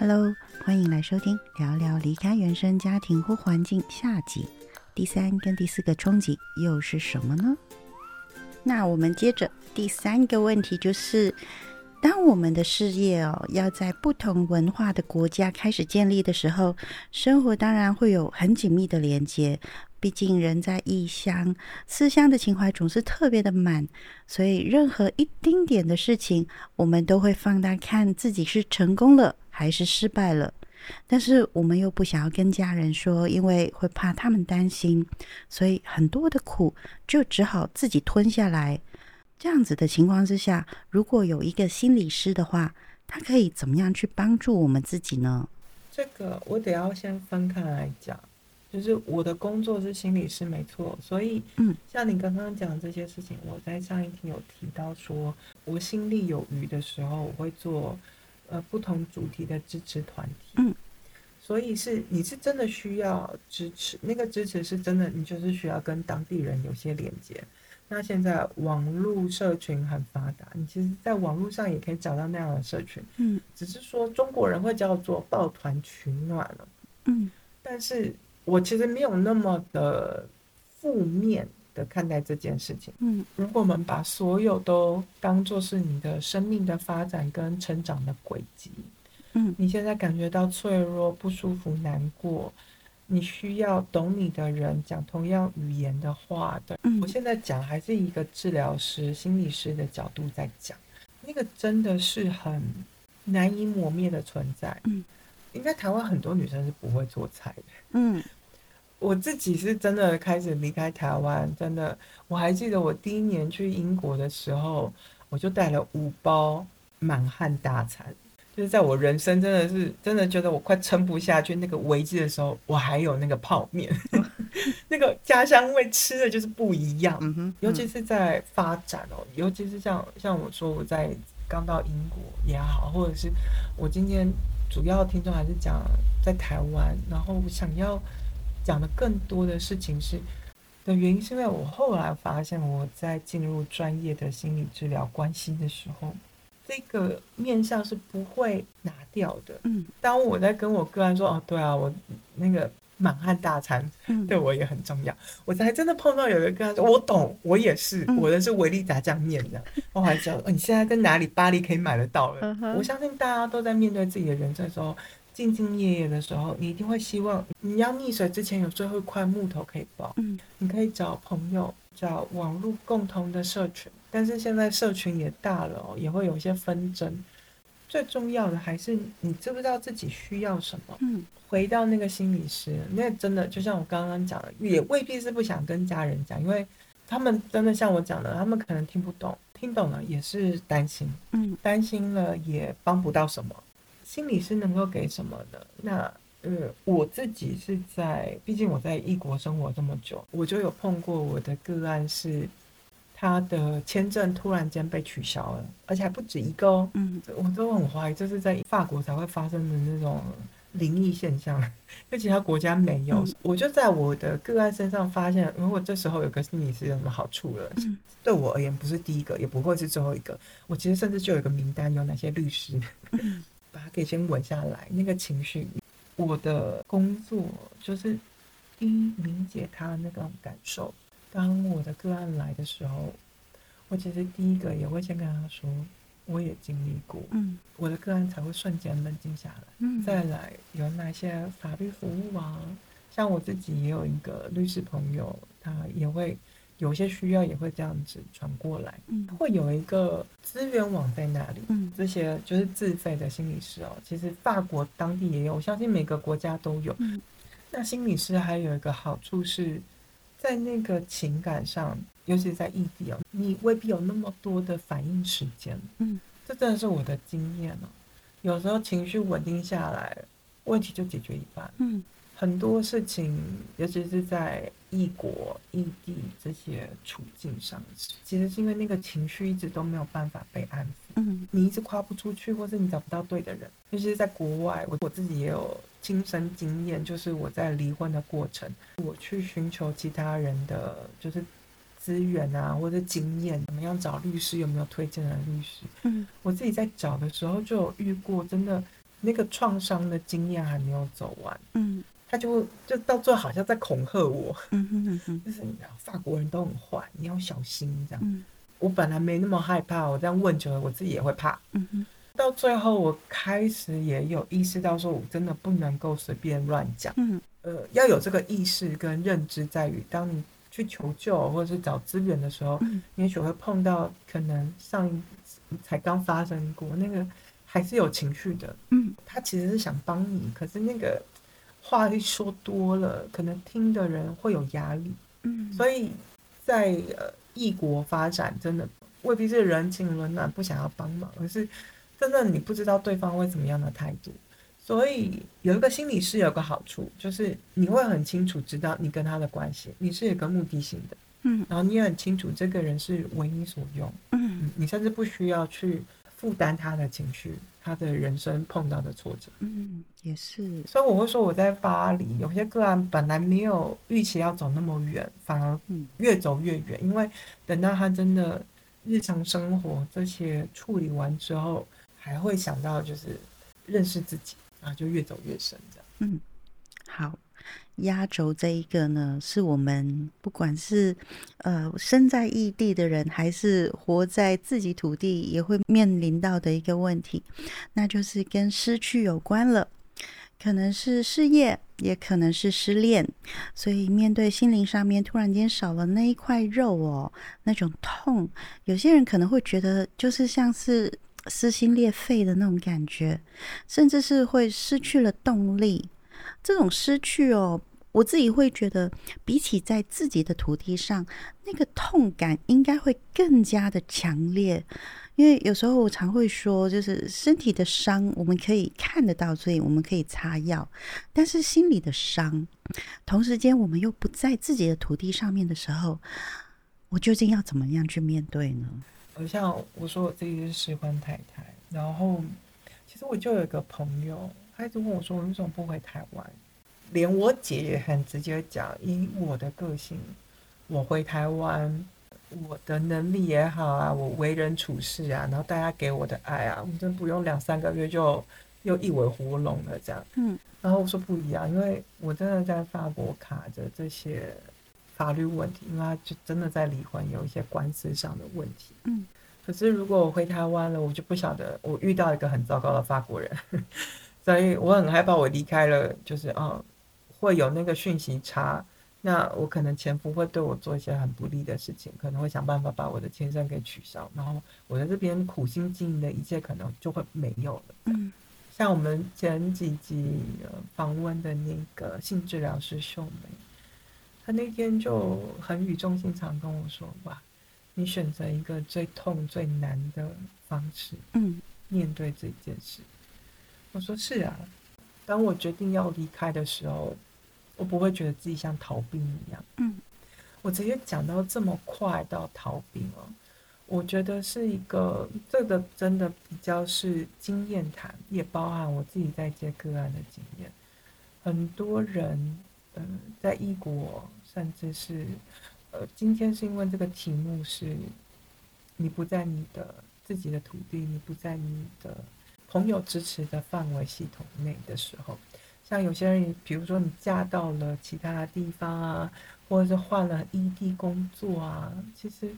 Hello，欢迎来收听聊聊离开原生家庭或环境下集。第三跟第四个冲击又是什么呢？那我们接着第三个问题就是，当我们的事业哦要在不同文化的国家开始建立的时候，生活当然会有很紧密的连接。毕竟人在异乡，思乡的情怀总是特别的满，所以任何一丁点的事情，我们都会放大看自己是成功了还是失败了。但是我们又不想要跟家人说，因为会怕他们担心，所以很多的苦就只好自己吞下来。这样子的情况之下，如果有一个心理师的话，他可以怎么样去帮助我们自己呢？这个我得要先分开来讲。就是我的工作是心理师，没错。所以，嗯，像你刚刚讲这些事情，我在上一天有提到，说我心力有余的时候，我会做呃不同主题的支持团体。嗯，所以是你是真的需要支持，那个支持是真的，你就是需要跟当地人有些连接。那现在网络社群很发达，你其实在网络上也可以找到那样的社群。嗯，只是说中国人会叫做抱团取暖了。嗯，但是。我其实没有那么的负面的看待这件事情。嗯，如果我们把所有都当做是你的生命的发展跟成长的轨迹，嗯，你现在感觉到脆弱、不舒服、难过，你需要懂你的人讲同样语言的话的。嗯，我现在讲还是一个治疗师、心理师的角度在讲，那个真的是很难以磨灭的存在。嗯，应该台湾很多女生是不会做菜的。嗯。我自己是真的开始离开台湾，真的，我还记得我第一年去英国的时候，我就带了五包满汉大餐，就是在我人生真的是真的觉得我快撑不下去那个危机的时候，我还有那个泡面，那个家乡味吃的就是不一样，尤其是在发展哦，尤其是像像我说我在刚到英国也好，或者是我今天主要听众还是讲在台湾，然后想要。讲的更多的事情是的原因，是因为我后来发现，我在进入专业的心理治疗关系的时候，这个面相是不会拿掉的。嗯，当我在跟我个案说：“哦，对啊，我那个满汉大餐对我也很重要。”我才真的碰到有一个个案说：“我懂，我也是，我的是维力炸酱面的。”我还知道你现在在哪里？巴黎可以买得到了。我相信大家都在面对自己的人生的时候。兢兢业业的时候，你一定会希望你要溺水之前有最后一块木头可以抱。嗯，你可以找朋友，找网络共同的社群，但是现在社群也大了哦，也会有一些纷争。最重要的还是你知不知道自己需要什么？嗯，回到那个心理师，那真的就像我刚刚讲的，也未必是不想跟家人讲，因为他们真的像我讲的，他们可能听不懂，听懂了也是担心。嗯，担心了也帮不到什么。心理师能够给什么呢？那呃，我自己是在，毕竟我在异国生活这么久，我就有碰过我的个案是，他的签证突然间被取消了，而且还不止一个哦。嗯，我都很怀疑这是在法国才会发生的那种灵异现象，在其他国家没有。我就在我的个案身上发现，如果这时候有个心理师有什么好处了？嗯，对我而言不是第一个，也不会是最后一个。我其实甚至就有一个名单，有哪些律师。把它给先稳下来，那个情绪。我的工作就是第一理解他那个感受。当我的个案来的时候，我其实第一个也会先跟他说，我也经历过，嗯，我的个案才会瞬间冷静下来。嗯，再来有哪些法律服务啊？像我自己也有一个律师朋友，他也会。有些需要也会这样子传过来，嗯，会有一个资源网在那里，嗯，这些就是自费的心理师哦。其实法国当地也有，我相信每个国家都有。嗯，那心理师还有一个好处是，在那个情感上，尤其是在异地哦，你未必有那么多的反应时间。嗯，这真的是我的经验哦。有时候情绪稳定下来，问题就解决一半。嗯。很多事情，尤其是在异国异地这些处境上，其实是因为那个情绪一直都没有办法被安抚。嗯，你一直跨不出去，或是你找不到对的人。尤其是在国外，我我自己也有亲身经验，就是我在离婚的过程，我去寻求其他人的就是资源啊，或者经验，怎么样找律师，有没有推荐的律师？嗯，我自己在找的时候就有遇过，真的。那个创伤的经验还没有走完，嗯，他就就到最后好像在恐吓我，嗯哼哼，就是法国人都很坏，你要小心这样。我本来没那么害怕，我这样问久了，我自己也会怕。嗯哼，到最后我开始也有意识到，说我真的不能够随便乱讲。嗯，呃，要有这个意识跟认知，在于当你去求救或者是找资源的时候，你也许会碰到可能上一才刚发生过那个，还是有情绪的。嗯，他其实是想帮你，可是那个话一说多了，可能听的人会有压力。嗯，所以在呃。异国发展真的未必是人情冷暖不想要帮忙，而是真的你不知道对方会怎么样的态度。所以有一个心理师有个好处，就是你会很清楚知道你跟他的关系，你是有个目的性的，嗯，然后你也很清楚这个人是为你所用，嗯，你甚至不需要去负担他的情绪。他的人生碰到的挫折，嗯，也是，所以我会说我在巴黎有些个案本来没有预期要走那么远，反而越走越远，因为等到他真的日常生活这些处理完之后，还会想到就是认识自己，然后就越走越深，这样，嗯，好。压轴这一个呢，是我们不管是呃身在异地的人，还是活在自己土地，也会面临到的一个问题，那就是跟失去有关了，可能是事业，也可能是失恋，所以面对心灵上面突然间少了那一块肉哦，那种痛，有些人可能会觉得就是像是撕心裂肺的那种感觉，甚至是会失去了动力。这种失去哦，我自己会觉得，比起在自己的土地上，那个痛感应该会更加的强烈。因为有时候我常会说，就是身体的伤我们可以看得到，所以我们可以擦药；但是心里的伤，同时间我们又不在自己的土地上面的时候，我究竟要怎么样去面对呢？像我说我自己是失婚太太，然后其实我就有一个朋友。他一直问我说：“我为什么不回台湾？”连我姐也很直接讲：“以我的个性，我回台湾，我的能力也好啊，我为人处事啊，然后大家给我的爱啊，我真不用两三个月就又一尾活龙了这样。”嗯，然后我说不一样，因为我真的在法国卡着这些法律问题，因为他就真的在离婚，有一些官司上的问题。嗯，可是如果我回台湾了，我就不晓得我遇到一个很糟糕的法国人。所以我很害怕，我离开了，就是哦，会有那个讯息差。那我可能前夫会对我做一些很不利的事情，可能会想办法把我的签证给取消，然后我在这边苦心经营的一切可能就会没有了。嗯，像我们前几集访问的那个性治疗师秀梅，她那天就很语重心长跟我说：“哇，你选择一个最痛最难的方式，嗯，面对这件事。”我说是啊，当我决定要离开的时候，我不会觉得自己像逃兵一样。嗯，我直接讲到这么快到逃兵了，我觉得是一个这个真的比较是经验谈，也包含我自己在接个案的经验。很多人，嗯，在异国，甚至是，呃，今天是因为这个题目是，你不在你的自己的土地，你不在你的。朋友支持的范围系统内的时候，像有些人，比如说你嫁到了其他地方啊，或者是换了异地工作啊，其实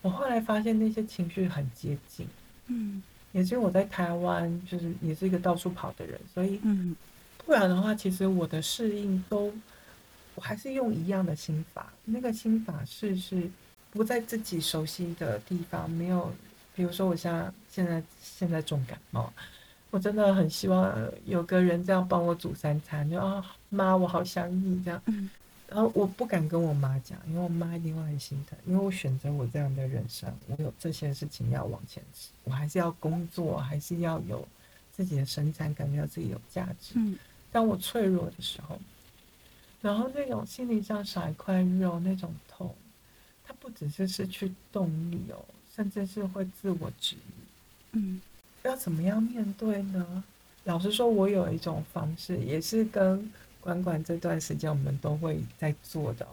我后来发现那些情绪很接近。嗯，也是我在台湾，就是也是一个到处跑的人，所以，嗯，不然的话，其实我的适应都，我还是用一样的心法。那个心法是是不在自己熟悉的地方，没有。比如说，我像现在现在重感冒，我真的很希望有个人这样帮我煮三餐，就啊妈，我好想你这样。然后我不敢跟我妈讲，因为我妈一定会很心疼，因为我选择我这样的人生，我有这些事情要往前吃，我还是要工作，还是要有自己的生产，感觉到自己有价值。嗯，当我脆弱的时候，然后那种心理上少一块肉那种痛，它不只是失去动力哦。甚至是会自我质疑，嗯，要怎么样面对呢？老实说，我有一种方式，也是跟管管这段时间我们都会在做的，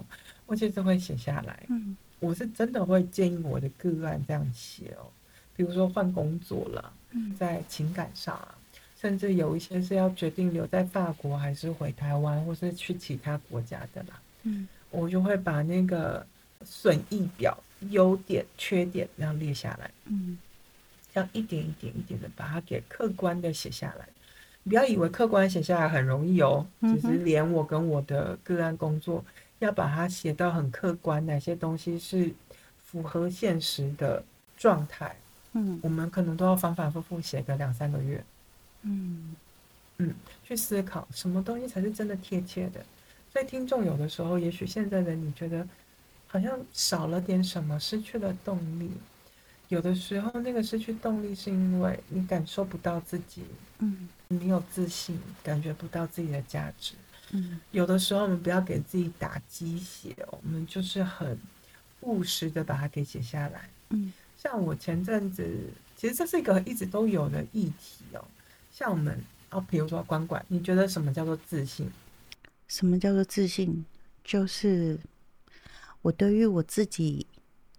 我其实会写下来。嗯，我是真的会建议我的个案这样写哦，比如说换工作了，在情感上啊，甚至有一些是要决定留在法国还是回台湾，或是去其他国家的啦。嗯，我就会把那个损益表、优点、缺点那样列下来。嗯，这样一点一点一点的把它给客观的写下来。不要以为客观写下来很容易哦，其实连我跟我的个案工作，要把它写到很客观，哪些东西是符合现实的状态，嗯，我们可能都要反反复复写个两三个月，嗯嗯，去思考什么东西才是真的贴切的。所以听众有的时候，也许现在的你觉得好像少了点什么，失去了动力。有的时候，那个失去动力是因为你感受不到自己，嗯，没有自信，感觉不到自己的价值，嗯。有的时候，我们不要给自己打鸡血，我们就是很务实的把它给写下来，嗯。像我前阵子，其实这是一个一直都有的议题哦。像我们哦，比如说管管，你觉得什么叫做自信？什么叫做自信？就是我对于我自己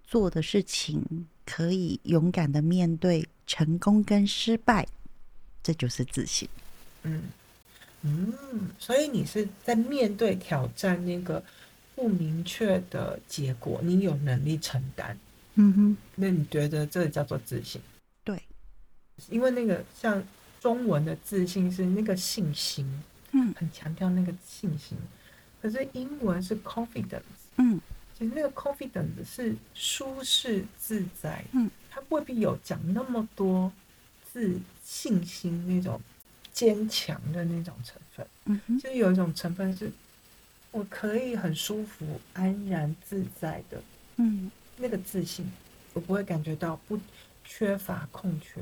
做的事情。可以勇敢的面对成功跟失败，这就是自信。嗯嗯，所以你是在面对挑战那个不明确的结果，你有能力承担。嗯哼，那你觉得这叫做自信？对，因为那个像中文的自信是那个信心，嗯，很强调那个信心，可是英文是 confidence，嗯。其实那个 confidence 是舒适自在，嗯，他未必有讲那么多自信心那种坚强的那种成分，嗯哼，就是有一种成分是，我可以很舒服、安然自在的，嗯，那个自信，我不会感觉到不缺乏空缺，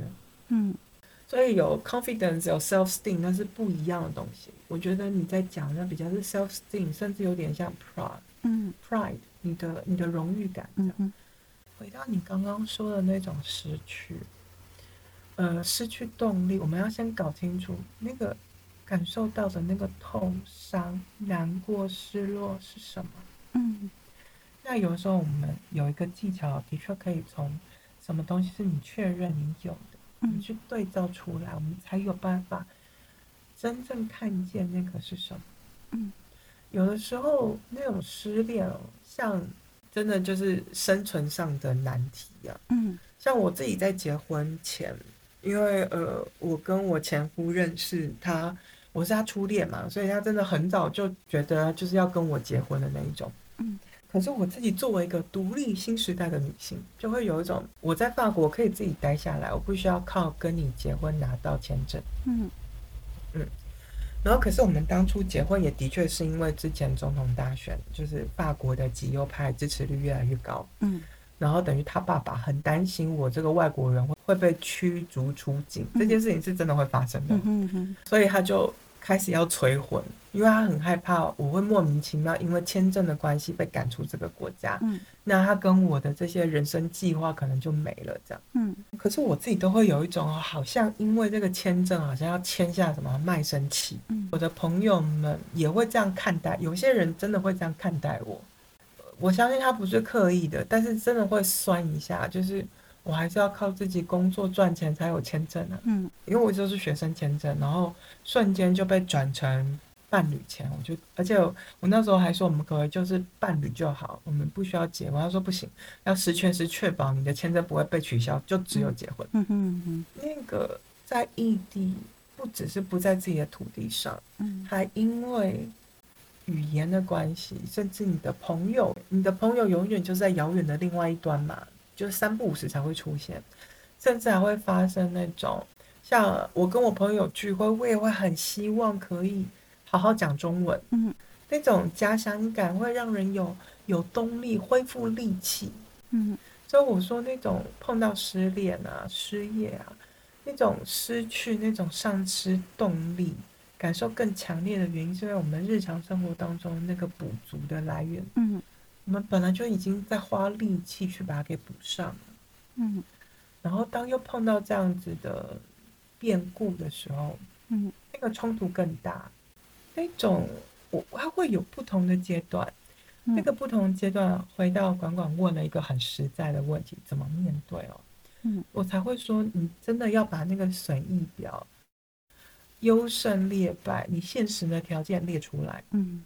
嗯，所以有 confidence 有 self esteem 那是不一样的东西。我觉得你在讲的比较是 self esteem，甚至有点像 pride，嗯，pride。你的你的荣誉感，嗯回到你刚刚说的那种失去，呃，失去动力，我们要先搞清楚那个感受到的那个痛伤、难过、失落是什么。嗯，那有时候我们有一个技巧，的确可以从什么东西是你确认你有的，你去对照出来，我们才有办法真正看见那个是什么。嗯。有的时候那种失恋哦，像真的就是生存上的难题啊。嗯，像我自己在结婚前，因为呃，我跟我前夫认识他，我是他初恋嘛，所以他真的很早就觉得就是要跟我结婚的那一种。嗯，可是我自己作为一个独立新时代的女性，就会有一种我在法国可以自己待下来，我不需要靠跟你结婚拿到签证。嗯嗯。然后，可是我们当初结婚也的确是因为之前总统大选，就是法国的极右派支持率越来越高，嗯，然后等于他爸爸很担心我这个外国人会会被驱逐出境，这件事情是真的会发生的，所以他就。开始要催婚，因为他很害怕我会莫名其妙因为签证的关系被赶出这个国家。嗯，那他跟我的这些人生计划可能就没了。这样，嗯，可是我自己都会有一种好像因为这个签证好像要签下什么卖身契。嗯，我的朋友们也会这样看待，有些人真的会这样看待我。我相信他不是刻意的，但是真的会酸一下，就是。我还是要靠自己工作赚钱才有签证啊。嗯，因为我就是学生签证，然后瞬间就被转成伴侣签，我就而且我那时候还说我们可以就是伴侣就好，我们不需要结婚。他说不行，要十全十确保你的签证不会被取消，就只有结婚。嗯嗯嗯，那个在异地不只是不在自己的土地上，嗯，还因为语言的关系，甚至你的朋友，你的朋友永远就在遥远的另外一端嘛。就是三不五时才会出现，甚至还会发生那种，像我跟我朋友聚会，我也会很希望可以好好讲中文，嗯，那种家乡感会让人有有动力恢复力气，嗯，所以我说那种碰到失恋啊、失业啊，那种失去那种丧失动力，感受更强烈的原因，是因为我们日常生活当中那个补足的来源，嗯。我们本来就已经在花力气去把它给补上了，嗯，然后当又碰到这样子的变故的时候，嗯，那个冲突更大，那种我它会有不同的阶段，那个不同阶段回到管管问了一个很实在的问题，怎么面对哦？嗯，我才会说你真的要把那个损益表优胜劣败，你现实的条件列出来。嗯，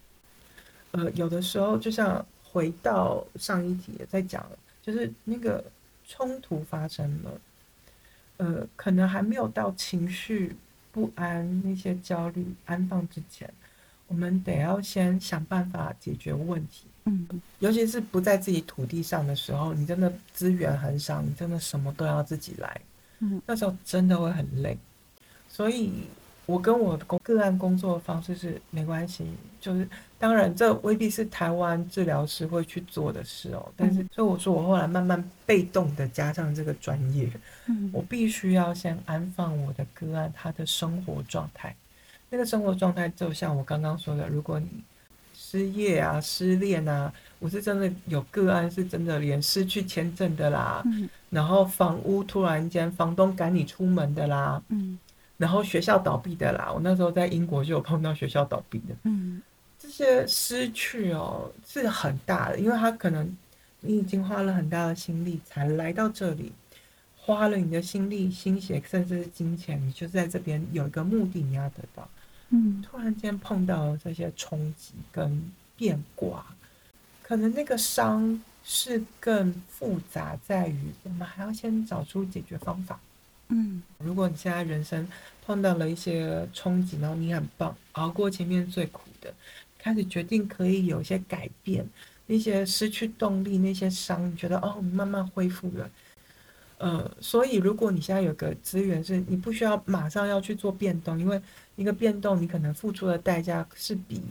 呃，有的时候就像回到上一题在讲，就是那个冲突发生了，呃，可能还没有到情绪不安、那些焦虑安放之前，我们得要先想办法解决问题。嗯，尤其是不在自己土地上的时候，你真的资源很少，你真的什么都要自己来。嗯，那时候真的会很累。所以，我跟我的工个案工作的方式是没关系，就是当然这未必是台湾治疗师会去做的事哦。但是，所以我说我后来慢慢被动的加上这个专业，嗯，我必须要先安放我的个案他的生活状态。那个生活状态就像我刚刚说的，如果你。失业啊，失恋啊，我是真的有个案，是真的连失去签证的啦，嗯，然后房屋突然间房东赶你出门的啦，嗯，然后学校倒闭的啦，我那时候在英国就有碰到学校倒闭的，嗯，这些失去哦是很大的，因为他可能你已经花了很大的心力才来到这里，花了你的心力、心血，甚至是金钱，你就在这边有一个目的，你要得到。嗯，突然间碰到这些冲击跟变卦，可能那个伤是更复杂，在于我们还要先找出解决方法。嗯，如果你现在人生碰到了一些冲击，然后你很棒，熬过前面最苦的，开始决定可以有一些改变，那些失去动力那些伤，你觉得哦，慢慢恢复了。呃，所以如果你现在有个资源，是你不需要马上要去做变动，因为一个变动你可能付出的代价是比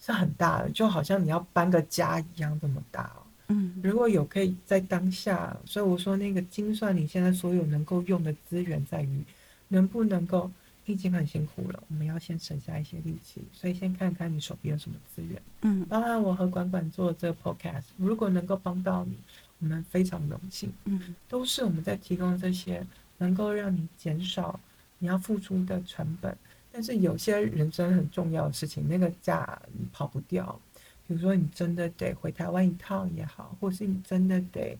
是很大的，就好像你要搬个家一样这么大哦。嗯，如果有可以在当下，所以我说那个精算你现在所有能够用的资源，在于能不能够已经很辛苦了，我们要先省下一些力气，所以先看看你手边有什么资源。嗯，当然我和管管做这个 podcast，如果能够帮到你。我们非常荣幸，嗯，都是我们在提供这些能够让你减少你要付出的成本，但是有些人生很重要的事情，那个价你跑不掉。比如说，你真的得回台湾一趟也好，或是你真的得，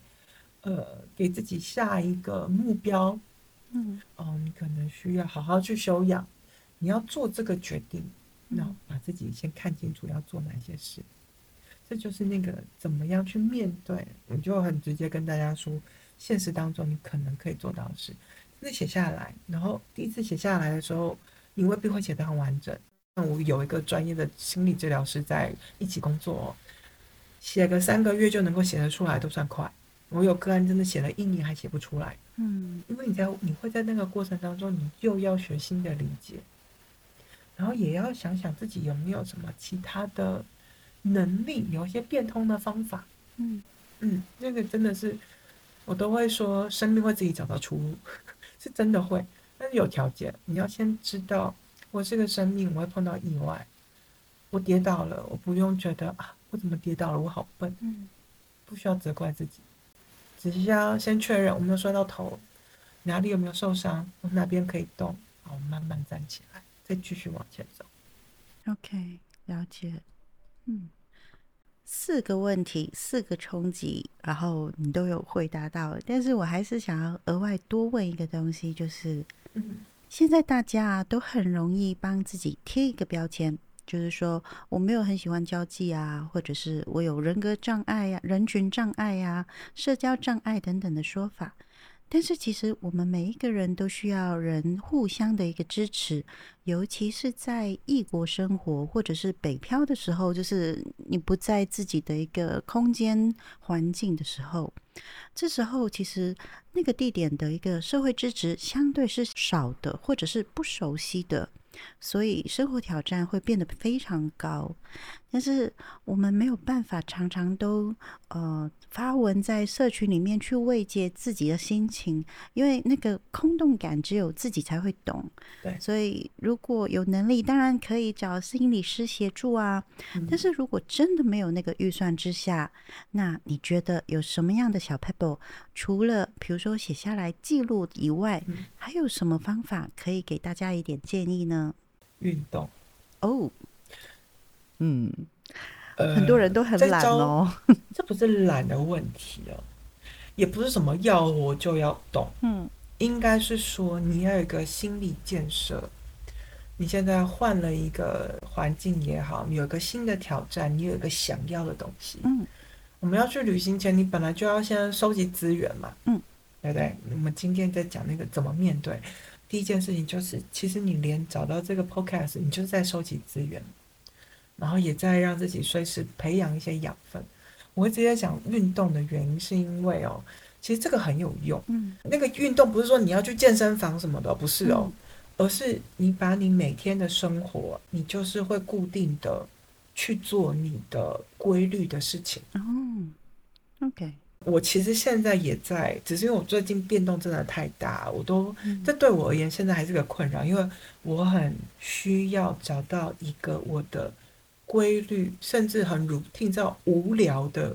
呃，给自己下一个目标，嗯，哦，你可能需要好好去修养，你要做这个决定，那把自己先看清楚要做哪些事。这就是那个怎么样去面对，我就很直接跟大家说，现实当中你可能可以做到的事，那写下来，然后第一次写下来的时候，你未必会写得很完整。那我有一个专业的心理治疗师在一起工作，写个三个月就能够写得出来，都算快。我有个案真的写了一年还写不出来，嗯，因为你在你会在那个过程当中，你又要学新的理解，然后也要想想自己有没有什么其他的。能力有一些变通的方法，嗯。嗯，那个真的是我都会说，生命会自己找到出路，是真的会，但是有条件，你要先知道，我是个生命我会碰到意外，我跌倒了，我不用觉得啊，我怎么跌倒了，我好笨，嗯，不需要责怪自己，只是要先确认我没有摔到头，哪里有没有受伤，我哪边可以动，好，慢慢站起来，再继续往前走。OK，了解。嗯，四个问题，四个冲击，然后你都有回答到，但是我还是想要额外多问一个东西，就是，现在大家都很容易帮自己贴一个标签，就是说我没有很喜欢交际啊，或者是我有人格障碍呀、人群障碍呀、社交障碍等等的说法。但是其实我们每一个人都需要人互相的一个支持，尤其是在异国生活或者是北漂的时候，就是你不在自己的一个空间环境的时候，这时候其实那个地点的一个社会支持相对是少的，或者是不熟悉的。所以生活挑战会变得非常高，但是我们没有办法常常都呃发文在社群里面去慰藉自己的心情，因为那个空洞感只有自己才会懂。对，所以如果有能力，当然可以找心理师协助啊。但是如果真的没有那个预算之下，那你觉得有什么样的小 pebble？除了比如说写下来记录以外，还有什么方法可以给大家一点建议呢？运动哦，嗯，很多人都很懒哦，这不是懒的问题哦，也不是什么要我就要懂，嗯，应该是说你要有一个心理建设，你现在换了一个环境也好，你有个新的挑战，你有一个想要的东西。嗯，我们要去旅行前，你本来就要先收集资源嘛。嗯，对不对？我们今天在讲那个怎么面对，第一件事情就是，其实你连找到这个 podcast，你就是在收集资源，然后也在让自己随时培养一些养分。我会直接讲运动的原因，是因为哦，其实这个很有用。嗯，那个运动不是说你要去健身房什么的，不是哦。而是你把你每天的生活，你就是会固定的去做你的规律的事情。哦，OK，我其实现在也在，只是因为我最近变动真的太大，我都这对我而言现在还是个困扰，因为我很需要找到一个我的规律，甚至很 routine 到无聊的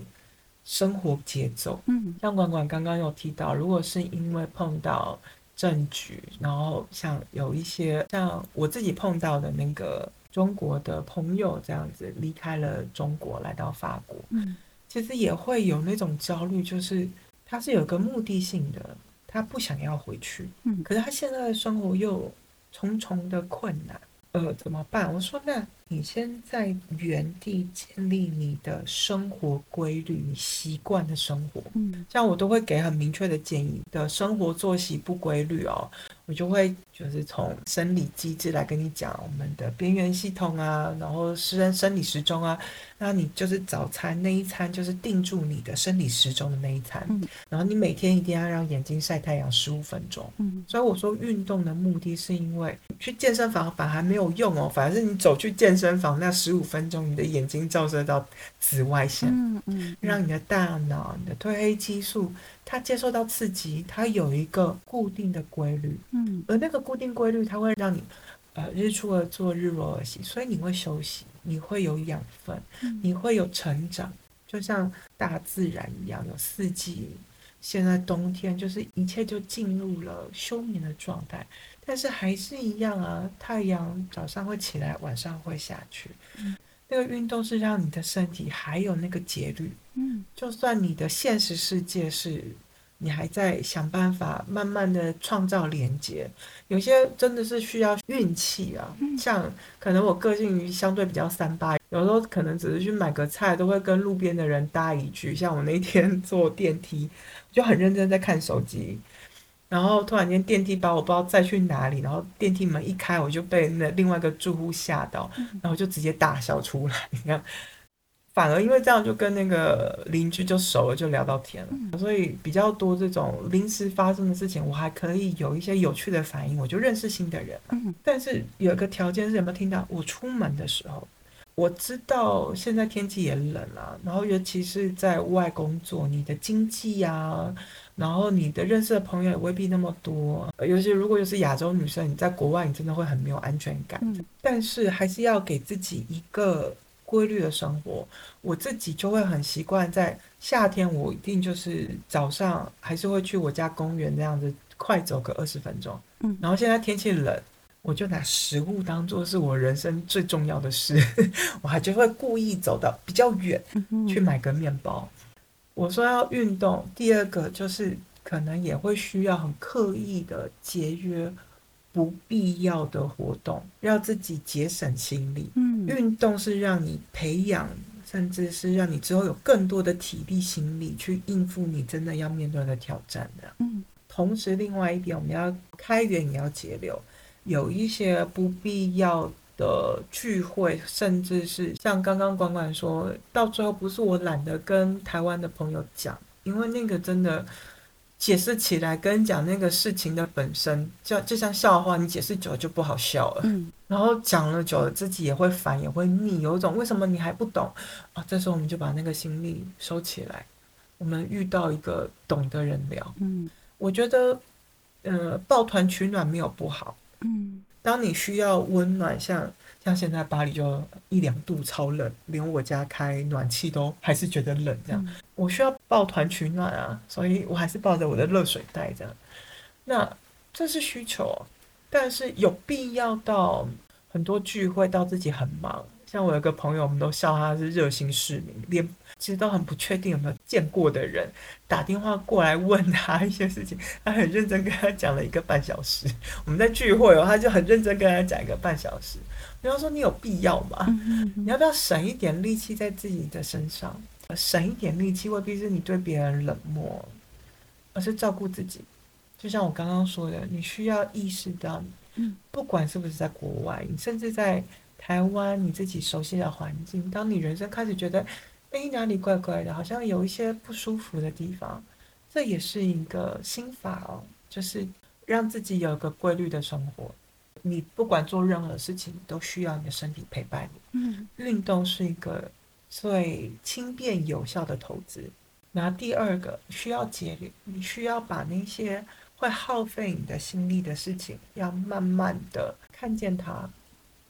生活节奏。嗯，像管管刚刚有提到，如果是因为碰到。政局，然后像有一些像我自己碰到的那个中国的朋友这样子离开了中国来到法国，嗯，其实也会有那种焦虑，就是他是有个目的性的，他不想要回去，嗯，可是他现在的生活又重重的困难，呃，怎么办？我说那。你先在原地建立你的生活规律，你习惯的生活。嗯，这样我都会给很明确的建议的生活作息不规律哦，我就会就是从生理机制来跟你讲我们的边缘系统啊，然后生生理时钟啊，那你就是早餐那一餐就是定住你的生理时钟的那一餐。嗯，然后你每天一定要让眼睛晒太阳十五分钟。嗯，所以我说运动的目的是因为去健身房反而没有用哦，反而是你走去健身。身房那十五分钟，你的眼睛照射到紫外线，嗯嗯，让你的大脑、你的褪黑激素，它接受到刺激，它有一个固定的规律，嗯，而那个固定规律，它会让你，呃，日出而作，日落而息，所以你会休息，你会有养分，你会有成长，就像大自然一样，有四季。现在冬天就是一切就进入了休眠的状态。但是还是一样啊，太阳早上会起来，晚上会下去。嗯，那个运动是让你的身体还有那个节律。嗯，就算你的现实世界是，你还在想办法慢慢的创造连接，有些真的是需要运气啊。像可能我个性相对比较三八，有时候可能只是去买个菜，都会跟路边的人搭一句。像我那天坐电梯，就很认真在看手机。然后突然间电梯把我不知道载去哪里，然后电梯门一开，我就被那另外一个住户吓到，然后就直接大笑出来。你看，反而因为这样就跟那个邻居就熟了，就聊到天了。所以比较多这种临时发生的事情，我还可以有一些有趣的反应，我就认识新的人。但是有一个条件是有没有听到？我出门的时候，我知道现在天气也冷了，然后尤其是在外工作，你的经济呀。然后你的认识的朋友也未必那么多，尤其如果又是亚洲女生，你在国外你真的会很没有安全感。嗯，但是还是要给自己一个规律的生活。我自己就会很习惯在夏天，我一定就是早上还是会去我家公园这样子快走个二十分钟。嗯，然后现在天气冷，我就拿食物当做是我人生最重要的事，我还就会故意走到比较远去买个面包。我说要运动，第二个就是可能也会需要很刻意的节约不必要的活动，让自己节省心力。嗯，运动是让你培养，甚至是让你之后有更多的体力、心力去应付你真的要面对的挑战的。嗯，同时另外一点，我们要开源也要节流，有一些不必要。的聚会，甚至是像刚刚管管说到最后，不是我懒得跟台湾的朋友讲，因为那个真的解释起来跟讲那个事情的本身，就就像笑话，你解释久了就不好笑了。嗯，然后讲了久了，自己也会烦，也会腻，有一种为什么你还不懂啊？这时候我们就把那个心力收起来，我们遇到一个懂的人聊。嗯，我觉得，呃，抱团取暖没有不好。嗯。当你需要温暖，像像现在巴黎就一两度超冷，连我家开暖气都还是觉得冷。这样，我需要抱团取暖啊，所以我还是抱着我的热水袋这样。那这是需求，但是有必要到很多聚会到自己很忙。像我有个朋友，我们都笑他是热心市民，连其实都很不确定有没有见过的人打电话过来问他一些事情，他很认真跟他讲了一个半小时。我们在聚会哦，他就很认真跟他讲一个半小时。比方说你有必要吗？你要不要省一点力气在自己的身上？省一点力气未必是你对别人冷漠，而是照顾自己。就像我刚刚说的，你需要意识到，不管是不是在国外，你甚至在。台湾，你自己熟悉的环境，当你人生开始觉得，哎，哪里怪怪的，好像有一些不舒服的地方，这也是一个心法哦，就是让自己有个规律的生活。你不管做任何事情，都需要你的身体陪伴你。嗯，运动是一个最轻便有效的投资。然后第二个需要节律，你需要把那些会耗费你的心力的事情，要慢慢的看见它。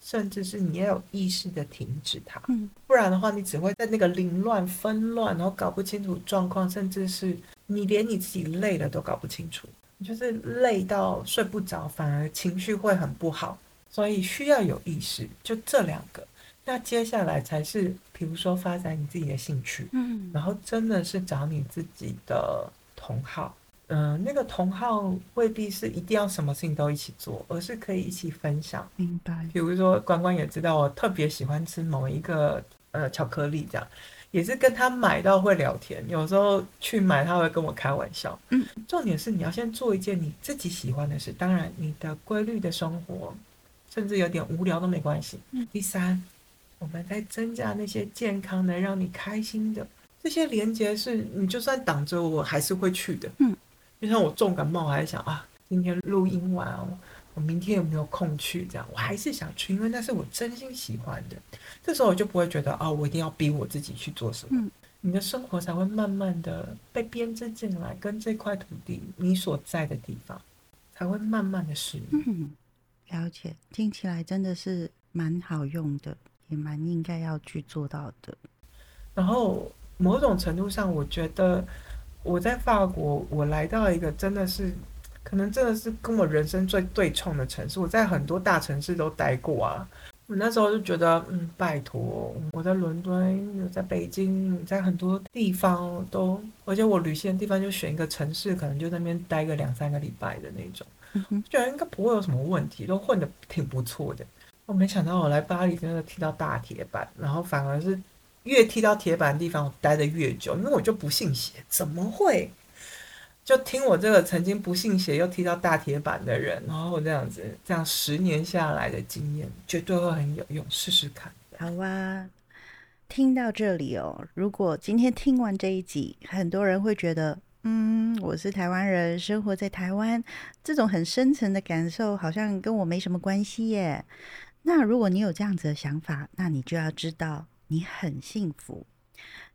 甚至是你要有意识的停止它，嗯，不然的话，你只会在那个凌乱纷乱，然后搞不清楚状况，甚至是你连你自己累了都搞不清楚，你就是累到睡不着，反而情绪会很不好。所以需要有意识，就这两个。那接下来才是，比如说发展你自己的兴趣，嗯，然后真的是找你自己的同好。嗯，那个同好未必是一定要什么事情都一起做，而是可以一起分享。明白。比如说，关关也知道我特别喜欢吃某一个呃巧克力，这样也是跟他买到会聊天。有时候去买，他会跟我开玩笑。嗯。重点是你要先做一件你自己喜欢的事，当然你的规律的生活，甚至有点无聊都没关系。嗯。第三，我们在增加那些健康的、让你开心的这些连接，是你就算挡着我，还是会去的。嗯。就像我重感冒，我还想啊，今天录音完哦，我明天有没有空去？这样我还是想去，因为那是我真心喜欢的。这时候我就不会觉得啊，我一定要逼我自己去做什么。嗯，你的生活才会慢慢的被编织进来，跟这块土地你所在的地方才会慢慢的适应。嗯，了解，听起来真的是蛮好用的，也蛮应该要去做到的。然后某种程度上，我觉得。我在法国，我来到一个真的是，可能真的是跟我人生最对冲的城市。我在很多大城市都待过啊，我那时候就觉得，嗯，拜托，我在伦敦，在北京，在很多地方都，而且我旅行的地方就选一个城市，可能就那边待个两三个礼拜的那种，觉得应该不会有什么问题，都混得挺不错的。我没想到我来巴黎真的踢到大铁板，然后反而是。越踢到铁板的地方，我待的越久，因为我就不信邪，怎么会？就听我这个曾经不信邪又踢到大铁板的人，然后这样子，这样十年下来的经验，绝对会很有用，试试看。好啊，听到这里哦，如果今天听完这一集，很多人会觉得，嗯，我是台湾人，生活在台湾，这种很深层的感受好像跟我没什么关系耶。那如果你有这样子的想法，那你就要知道。你很幸福，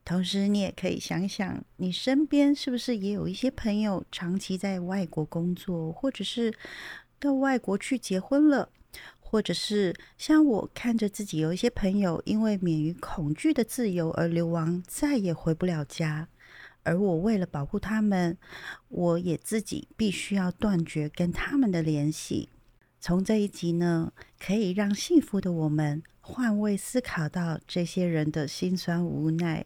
同时你也可以想想，你身边是不是也有一些朋友长期在外国工作，或者是到外国去结婚了，或者是像我看着自己有一些朋友因为免于恐惧的自由而流亡，再也回不了家，而我为了保护他们，我也自己必须要断绝跟他们的联系。从这一集呢，可以让幸福的我们。换位思考到这些人的辛酸无奈，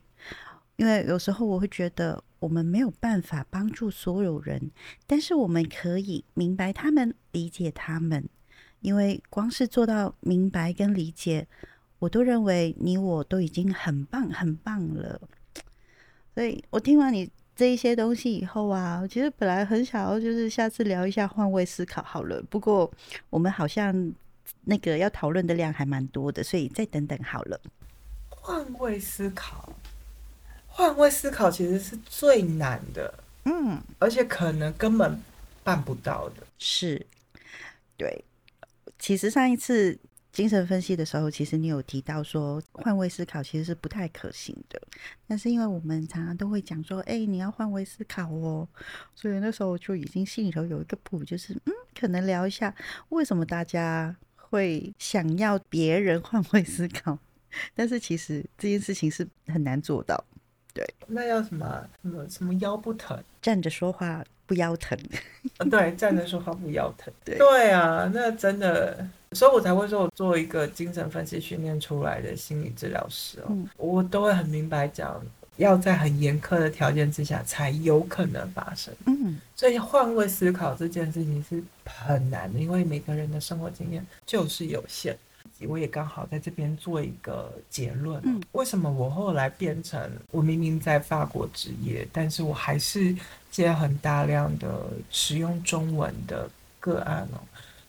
因为有时候我会觉得我们没有办法帮助所有人，但是我们可以明白他们，理解他们。因为光是做到明白跟理解，我都认为你我都已经很棒很棒了。所以我听完你这一些东西以后啊，其实本来很想要就是下次聊一下换位思考好了，不过我们好像。那个要讨论的量还蛮多的，所以再等等好了。换位思考，换位思考其实是最难的，嗯，而且可能根本办不到的。是，对。其实上一次精神分析的时候，其实你有提到说换位思考其实是不太可行的。但是因为我们常常都会讲说，哎，你要换位思考哦，所以那时候就已经心里头有一个谱，就是嗯，可能聊一下为什么大家。会想要别人换位思考，但是其实这件事情是很难做到。对，那要什么什么什么腰不疼，站着说话不腰疼。对，站着说话不腰疼。对对啊，那真的所以我才会说，我做一个精神分析训练出来的心理治疗师哦，我都会很明白讲，要在很严苛的条件之下才有可能发生。嗯，所以换位思考这件事情是很难的，因为每个人的生活经验就是有限。我也刚好在这边做一个结论。嗯，为什么我后来变成我明明在法国职业，但是我还是接很大量的使用中文的个案哦。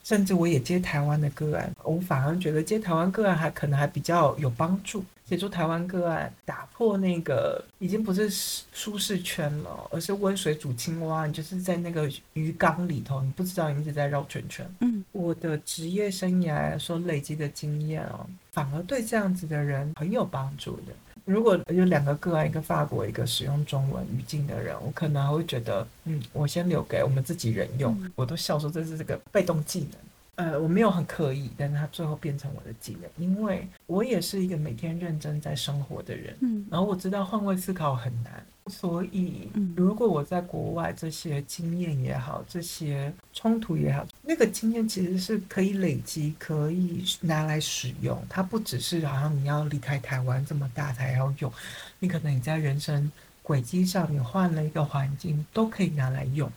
甚至我也接台湾的个案，我反而觉得接台湾个案还可能还比较有帮助。协助台湾个案打破那个已经不是舒适圈了，而是温水煮青蛙。你就是在那个鱼缸里头，你不知道你一直在绕圈圈。嗯，我的职业生涯所累积的经验哦，反而对这样子的人很有帮助的。如果有两个个案，一个法国，一个使用中文语境的人，我可能还会觉得，嗯，我先留给我们自己人用。我都笑说这是这个被动技能。呃，我没有很刻意，但是它最后变成我的技能，因为我也是一个每天认真在生活的人。嗯，然后我知道换位思考很难，所以如果我在国外这些经验也好，这些冲突也好，那个经验其实是可以累积，可以拿来使用。它不只是好像你要离开台湾这么大才要用，你可能你在人生轨迹上你换了一个环境，都可以拿来用。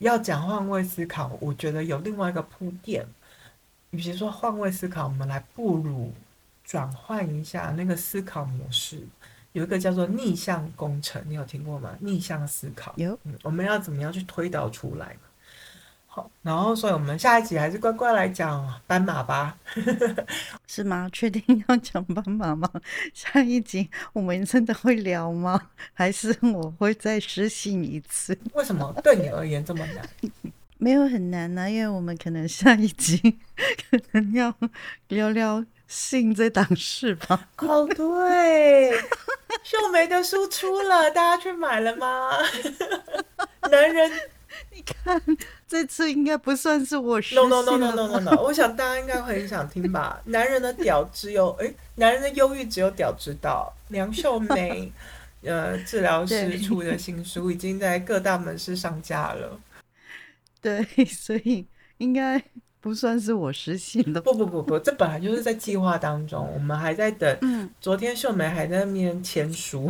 要讲换位思考，我觉得有另外一个铺垫。与其说换位思考，我们来不如转换一下那个思考模式。有一个叫做逆向工程，你有听过吗？逆向思考有。嗯，我们要怎么样去推导出来好，然后所以我们下一集还是乖乖来讲斑马吧。是吗？确定要讲斑马吗？下一集我们真的会聊吗？还是我会再实习一次？为什么对你而言这么难？没有很难呢，因为我们可能下一集可能要聊聊性这档事吧。哦，对，秀梅的书出了，大家去买了吗？男人。你看，这次应该不算是我 no no no no no no no，我想大家应该会很想听吧。男人的屌只有哎，男人的忧郁只有屌知道。梁秀梅，呃，治疗师出的新书已经在各大门市上架了。对，所以应该不算是我实现的。不不不不，这本来就是在计划当中，我们还在等。嗯，昨天秀梅还在那边签书。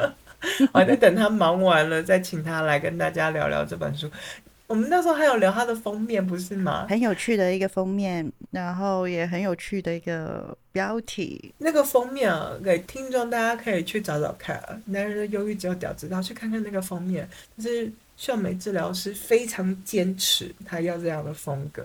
我在等她忙完了，再请她来跟大家聊聊这本书。我们那时候还有聊他的封面，不是吗？很有趣的一个封面，然后也很有趣的一个标题。那个封面啊，给听众大家可以去找找看。男人的忧郁只有屌知道，去看看那个封面。就是秀美治疗师非常坚持，他要这样的风格，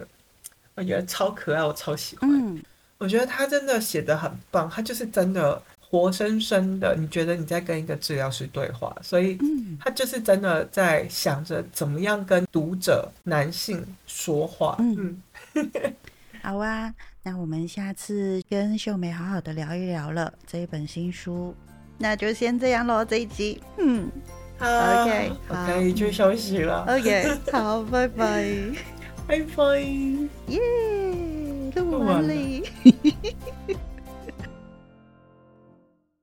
我觉得超可爱，我超喜欢。嗯，我觉得他真的写的很棒，他就是真的。活生生的，你觉得你在跟一个治疗师对话，所以他就是真的在想着怎么样跟读者男性说话。嗯，好啊，那我们下次跟秀梅好好的聊一聊了这一本新书，那就先这样喽，这一集。嗯，好，OK，可以去休息了。OK，好，拜拜，拜拜，耶，录完了。